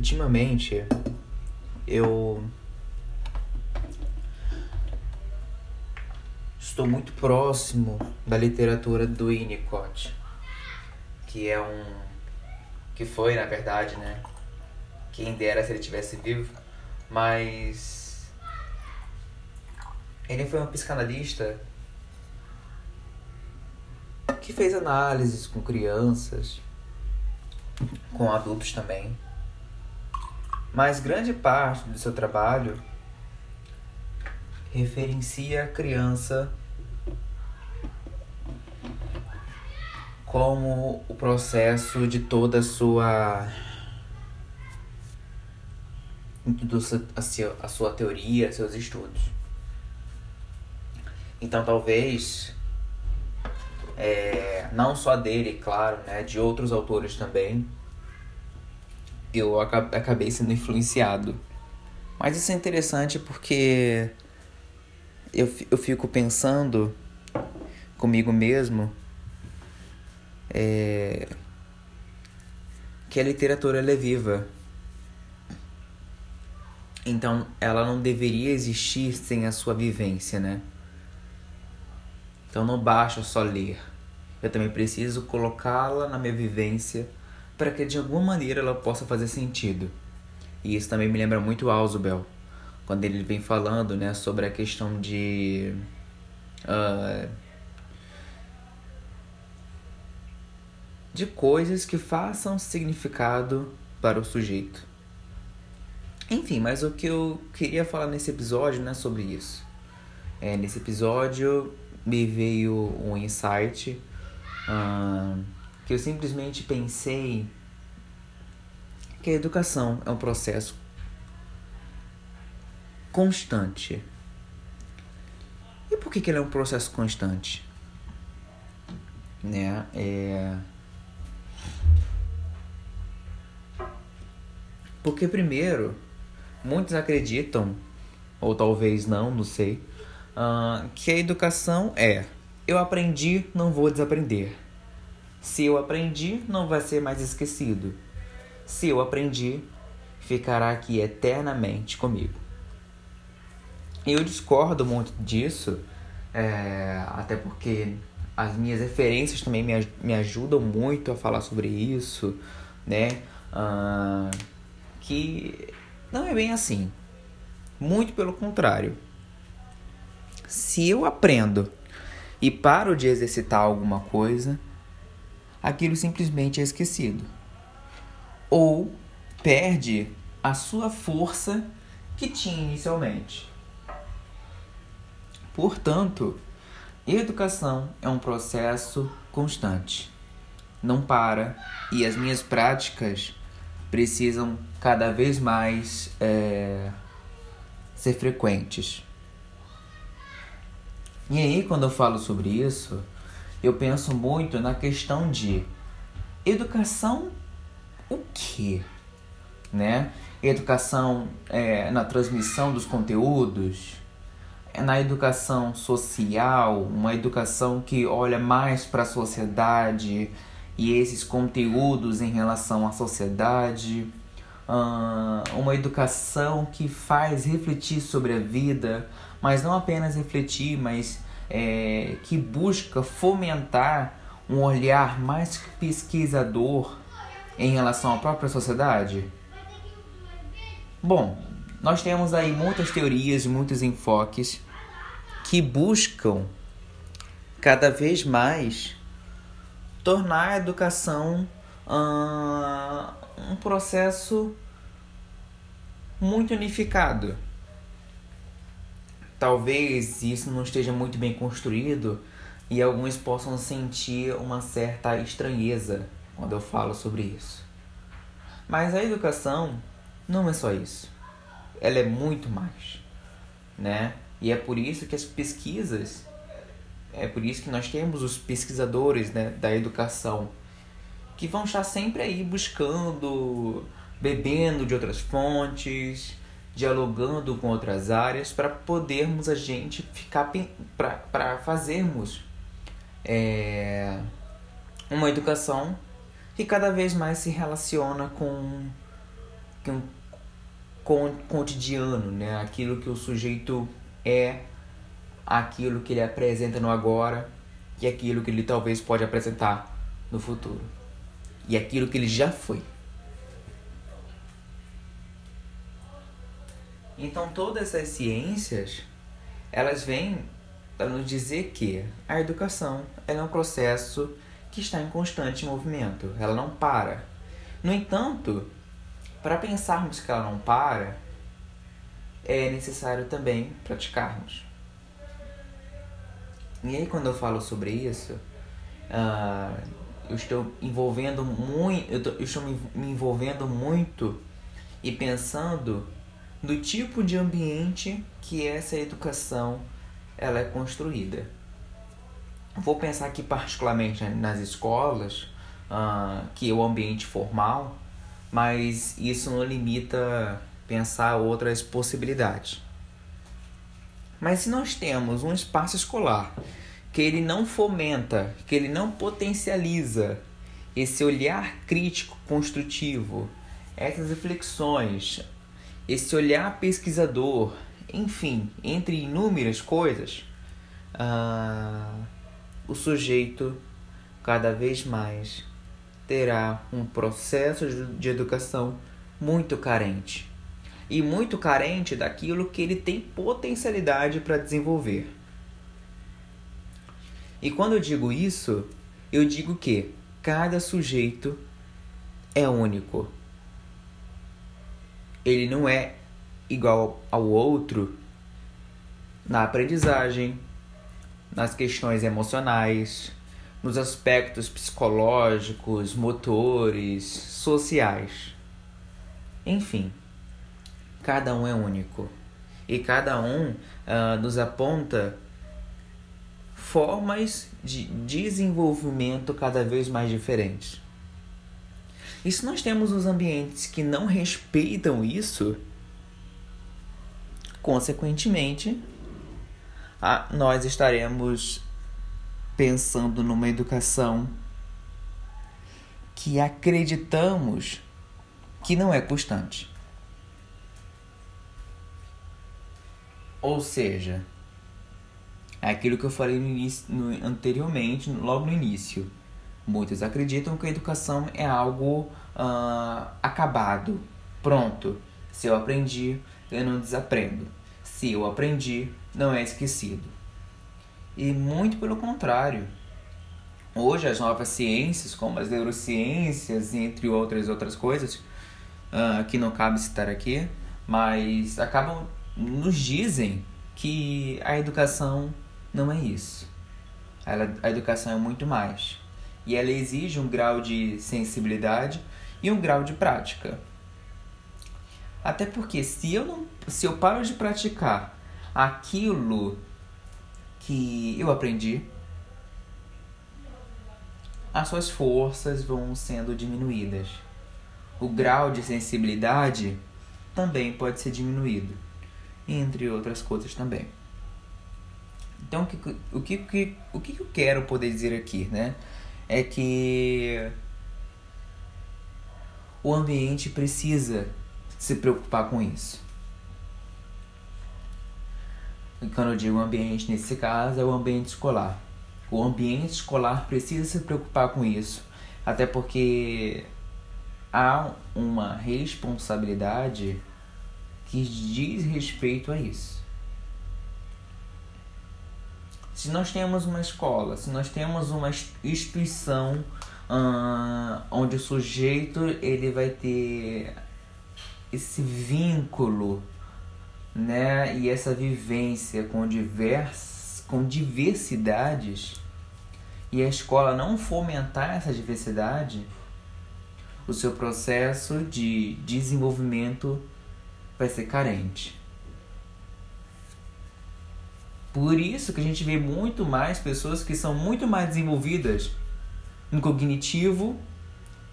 ultimamente eu estou muito próximo da literatura do Winnicott, que é um que foi, na verdade, né? Quem dera se ele tivesse vivo, mas ele foi um psicanalista que fez análises com crianças, com adultos também. Mas grande parte do seu trabalho referencia a criança como o processo de toda a sua a sua teoria, seus estudos. Então talvez é, não só dele, claro, né, de outros autores também, eu acabei sendo influenciado. Mas isso é interessante porque eu, eu fico pensando comigo mesmo é, que a literatura é viva. Então ela não deveria existir sem a sua vivência, né? Então não basta só ler. Eu também preciso colocá-la na minha vivência para que de alguma maneira ela possa fazer sentido. E isso também me lembra muito Ausubel, quando ele vem falando né, sobre a questão de. Uh, de coisas que façam significado para o sujeito. Enfim, mas o que eu queria falar nesse episódio não é sobre isso. É, nesse episódio me veio um insight uh, que eu simplesmente pensei que a educação é um processo constante. E por que, que ele é um processo constante? Né? É... Porque primeiro, muitos acreditam, ou talvez não, não sei, uh, que a educação é eu aprendi, não vou desaprender. Se eu aprendi, não vai ser mais esquecido. Se eu aprendi, ficará aqui eternamente comigo. Eu discordo muito disso, é, até porque as minhas referências também me, me ajudam muito a falar sobre isso, né? Que não é bem assim. Muito pelo contrário. Se eu aprendo e paro de exercitar alguma coisa, aquilo simplesmente é esquecido. Ou perde a sua força que tinha inicialmente. Portanto, educação é um processo constante. Não para e as minhas práticas precisam cada vez mais é, ser frequentes. E aí, quando eu falo sobre isso, eu penso muito na questão de educação o quê? Né? Educação é, na transmissão dos conteúdos, é na educação social, uma educação que olha mais para a sociedade e esses conteúdos em relação à sociedade, uma educação que faz refletir sobre a vida, mas não apenas refletir, mas é, que busca fomentar um olhar mais pesquisador em relação à própria sociedade? Bom, nós temos aí muitas teorias, muitos enfoques que buscam cada vez mais tornar a educação uh, um processo muito unificado talvez isso não esteja muito bem construído e alguns possam sentir uma certa estranheza quando eu falo sobre isso. Mas a educação não é só isso. Ela é muito mais, né? E é por isso que as pesquisas, é por isso que nós temos os pesquisadores né, da educação que vão estar sempre aí buscando, bebendo de outras fontes, dialogando com outras áreas para podermos a gente ficar para fazermos é, uma educação que cada vez mais se relaciona com que um cotidiano, né? Aquilo que o sujeito é, aquilo que ele apresenta no agora e aquilo que ele talvez pode apresentar no futuro. E aquilo que ele já foi. Então todas essas ciências, elas vêm para nos dizer que a educação é um processo que está em constante movimento, ela não para. No entanto, para pensarmos que ela não para, é necessário também praticarmos. E aí quando eu falo sobre isso, uh, eu estou envolvendo muito, eu, eu estou me envolvendo muito e pensando no tipo de ambiente que essa educação ela é construída. Vou pensar aqui particularmente nas escolas, uh, que é o ambiente formal, mas isso não limita pensar outras possibilidades. Mas se nós temos um espaço escolar que ele não fomenta, que ele não potencializa esse olhar crítico construtivo, essas reflexões, esse olhar pesquisador, enfim, entre inúmeras coisas, uh, o sujeito cada vez mais terá um processo de educação muito carente e muito carente daquilo que ele tem potencialidade para desenvolver. E quando eu digo isso, eu digo que cada sujeito é único. Ele não é igual ao outro na aprendizagem, nas questões emocionais, nos aspectos psicológicos, motores, sociais. Enfim, cada um é único e cada um uh, nos aponta formas de desenvolvimento cada vez mais diferentes. E se nós temos os ambientes que não respeitam isso, consequentemente, ah, nós estaremos pensando numa educação que acreditamos que não é constante. Ou seja, é aquilo que eu falei no início, no, anteriormente, logo no início. Muitos acreditam que a educação é algo uh, acabado, pronto. Se eu aprendi, eu não desaprendo. Se eu aprendi, não é esquecido. E muito pelo contrário. Hoje as novas ciências, como as neurociências, entre outras outras coisas, uh, que não cabe citar aqui, mas acabam nos dizem que a educação não é isso. Ela, a educação é muito mais. E ela exige um grau de sensibilidade e um grau de prática. Até porque se eu não, se eu paro de praticar aquilo que eu aprendi, as suas forças vão sendo diminuídas. O grau de sensibilidade também pode ser diminuído, entre outras coisas também. Então, o que, o que, o que eu quero poder dizer aqui, né? É que o ambiente precisa se preocupar com isso. E quando eu digo ambiente nesse caso, é o ambiente escolar. O ambiente escolar precisa se preocupar com isso, até porque há uma responsabilidade que diz respeito a isso. Se nós temos uma escola, se nós temos uma instituição uh, onde o sujeito ele vai ter esse vínculo né, e essa vivência com divers, com diversidades e a escola não fomentar essa diversidade, o seu processo de desenvolvimento vai ser carente. Por isso que a gente vê muito mais pessoas que são muito mais desenvolvidas no cognitivo,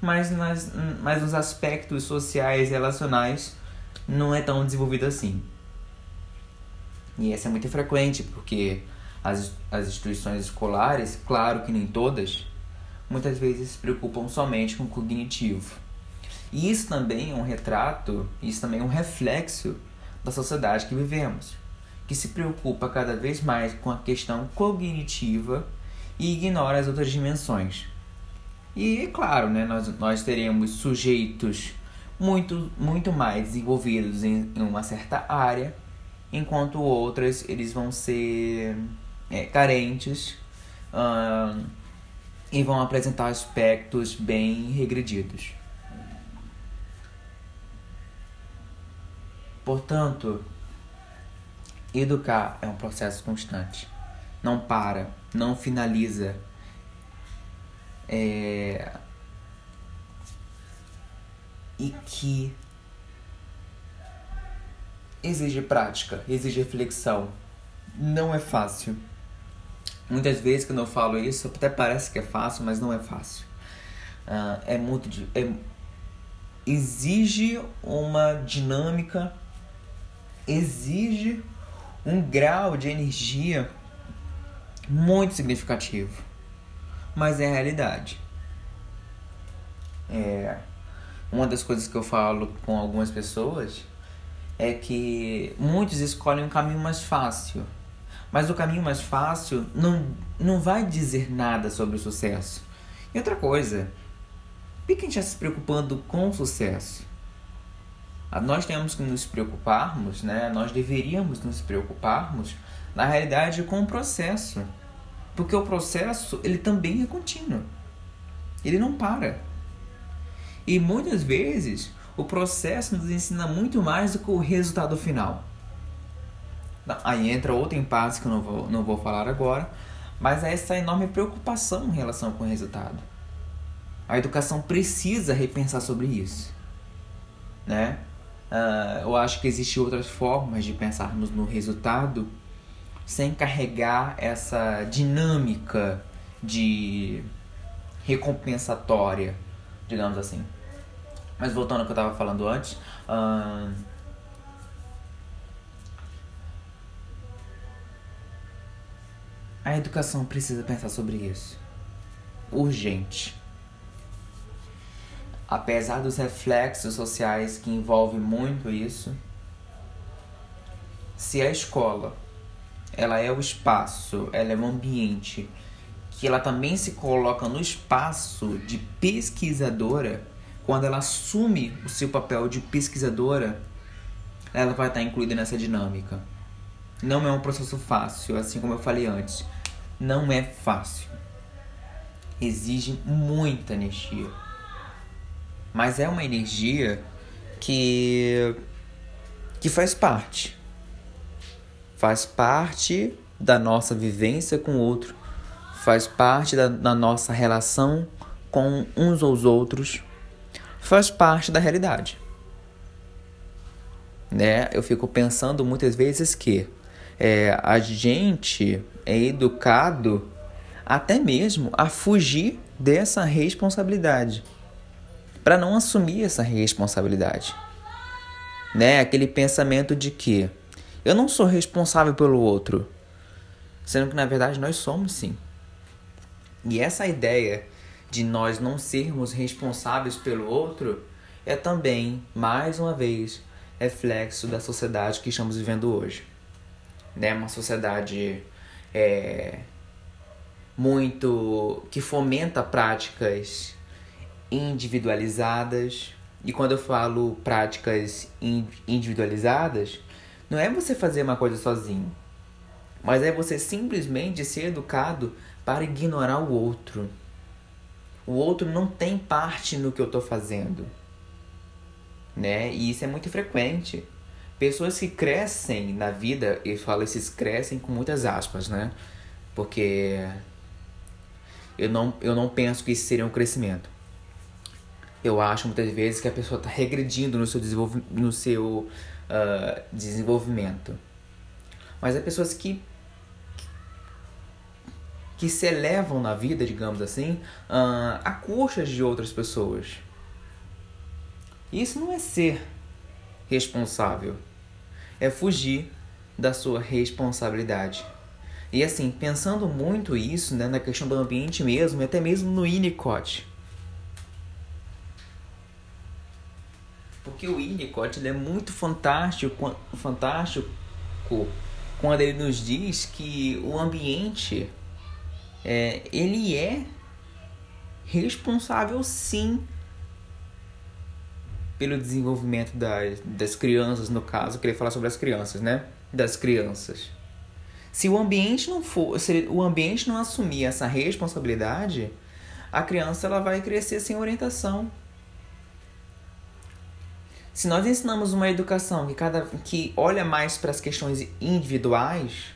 mas, nas, mas nos aspectos sociais e relacionais não é tão desenvolvido assim. E essa é muito frequente, porque as, as instituições escolares, claro que nem todas, muitas vezes se preocupam somente com o cognitivo. E isso também é um retrato, isso também é um reflexo da sociedade que vivemos, que se preocupa cada vez mais com a questão cognitiva e ignora as outras dimensões. E é claro, né, nós, nós teremos sujeitos muito, muito mais desenvolvidos em, em uma certa área, enquanto outras eles vão ser é, carentes uh, e vão apresentar aspectos bem regredidos. Portanto, educar é um processo constante. Não para, não finaliza. É... E que exige prática, exige reflexão. Não é fácil. Muitas vezes quando eu falo isso, até parece que é fácil, mas não é fácil. Uh, é muito. É, exige uma dinâmica exige um grau de energia muito significativo. Mas é a realidade. É, uma das coisas que eu falo com algumas pessoas é que muitos escolhem um caminho mais fácil. Mas o caminho mais fácil não, não vai dizer nada sobre o sucesso. E outra coisa, por que a gente está se preocupando com o sucesso? Ah, nós temos que nos preocuparmos, né? Nós deveríamos nos preocuparmos, na realidade, com o processo. Porque o processo, ele também é contínuo. Ele não para. E muitas vezes, o processo nos ensina muito mais do que o resultado final. Aí entra outra impasse que eu não vou, não vou falar agora, mas é essa enorme preocupação em relação com o resultado. A educação precisa repensar sobre isso, né? Uh, eu acho que existem outras formas de pensarmos no resultado sem carregar essa dinâmica de recompensatória, digamos assim. Mas voltando ao que eu estava falando antes, uh, a educação precisa pensar sobre isso. Urgente apesar dos reflexos sociais que envolvem muito isso, se a escola ela é o espaço, ela é o ambiente que ela também se coloca no espaço de pesquisadora, quando ela assume o seu papel de pesquisadora, ela vai estar incluída nessa dinâmica. Não é um processo fácil, assim como eu falei antes. Não é fácil. Exige muita energia mas é uma energia que que faz parte. Faz parte da nossa vivência com o outro, faz parte da, da nossa relação com uns aos outros, faz parte da realidade. Né? Eu fico pensando muitas vezes que é, a gente é educado até mesmo a fugir dessa responsabilidade para não assumir essa responsabilidade. Né? Aquele pensamento de que eu não sou responsável pelo outro, sendo que na verdade nós somos sim. E essa ideia de nós não sermos responsáveis pelo outro é também, mais uma vez, reflexo da sociedade que estamos vivendo hoje. Né? Uma sociedade é, muito que fomenta práticas individualizadas. E quando eu falo práticas individualizadas, não é você fazer uma coisa sozinho, mas é você simplesmente ser educado para ignorar o outro. O outro não tem parte no que eu estou fazendo. Né? E isso é muito frequente. Pessoas que crescem na vida, eu falo esses crescem com muitas aspas, né? Porque eu não, eu não penso que isso seria um crescimento eu acho muitas vezes que a pessoa está regredindo no seu, desenvolv no seu uh, desenvolvimento. Mas há pessoas que, que se elevam na vida, digamos assim, uh, a custas de outras pessoas. Isso não é ser responsável, é fugir da sua responsabilidade. E assim, pensando muito isso, né, na questão do ambiente mesmo, até mesmo no Winnicott Porque o Winnicott ele é muito fantástico, fantástico quando ele nos diz que o ambiente é, ele é responsável sim pelo desenvolvimento das, das crianças, no caso, queria falar sobre as crianças, né? Das crianças. Se o ambiente não for, se o ambiente não assumir essa responsabilidade, a criança ela vai crescer sem orientação. Se nós ensinamos uma educação que cada que olha mais para as questões individuais,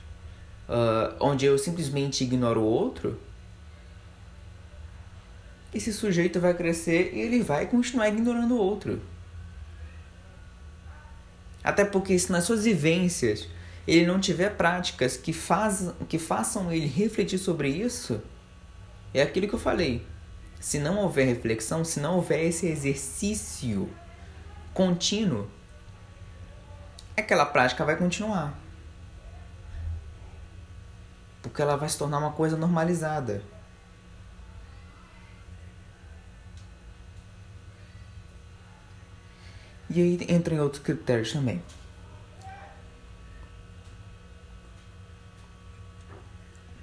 uh, onde eu simplesmente ignoro o outro, esse sujeito vai crescer e ele vai continuar ignorando o outro. Até porque se nas suas vivências ele não tiver práticas que, faz, que façam ele refletir sobre isso, é aquilo que eu falei. Se não houver reflexão, se não houver esse exercício contínuo, aquela prática vai continuar. Porque ela vai se tornar uma coisa normalizada. E aí entra em outros critérios também.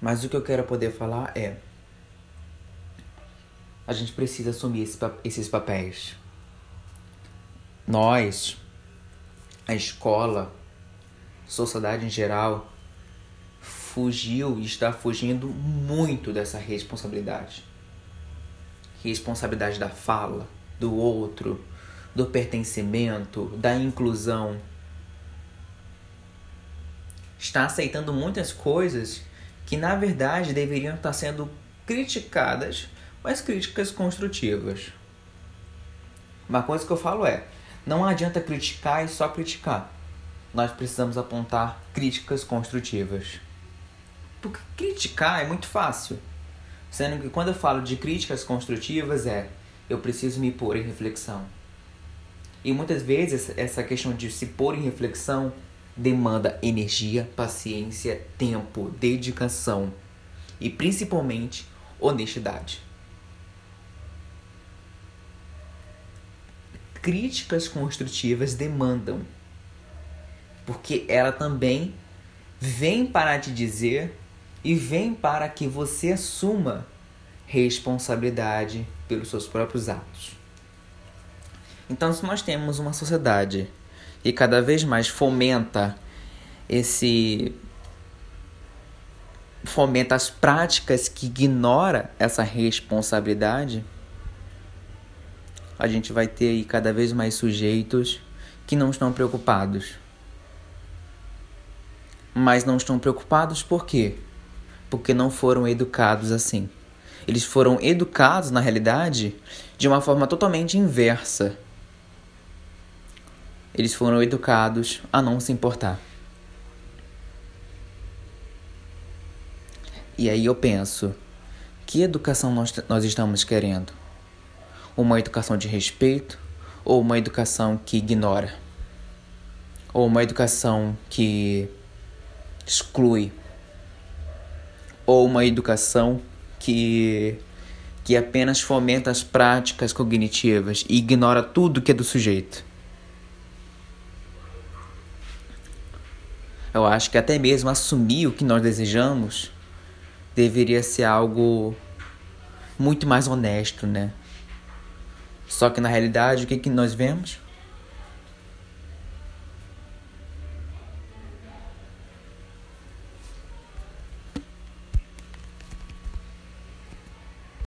Mas o que eu quero poder falar é: a gente precisa assumir esses papéis. Nós, a escola, sociedade em geral, fugiu e está fugindo muito dessa responsabilidade. Responsabilidade da fala, do outro, do pertencimento, da inclusão. Está aceitando muitas coisas que na verdade deveriam estar sendo criticadas, mas críticas construtivas. Uma coisa que eu falo é: não adianta criticar e só criticar. Nós precisamos apontar críticas construtivas. Porque criticar é muito fácil. Sendo que quando eu falo de críticas construtivas é eu preciso me pôr em reflexão. E muitas vezes essa questão de se pôr em reflexão demanda energia, paciência, tempo, dedicação e principalmente honestidade. Críticas construtivas demandam, porque ela também vem para te dizer e vem para que você assuma responsabilidade pelos seus próprios atos. Então, se nós temos uma sociedade e cada vez mais fomenta esse fomenta as práticas que ignora essa responsabilidade, a gente vai ter aí cada vez mais sujeitos que não estão preocupados. Mas não estão preocupados por quê? Porque não foram educados assim. Eles foram educados, na realidade, de uma forma totalmente inversa eles foram educados a não se importar. E aí eu penso, que educação nós, nós estamos querendo? Uma educação de respeito ou uma educação que ignora? Ou uma educação que exclui? Ou uma educação que que apenas fomenta as práticas cognitivas e ignora tudo que é do sujeito? Eu acho que até mesmo assumir o que nós desejamos deveria ser algo muito mais honesto, né? Só que na realidade, o que, que nós vemos?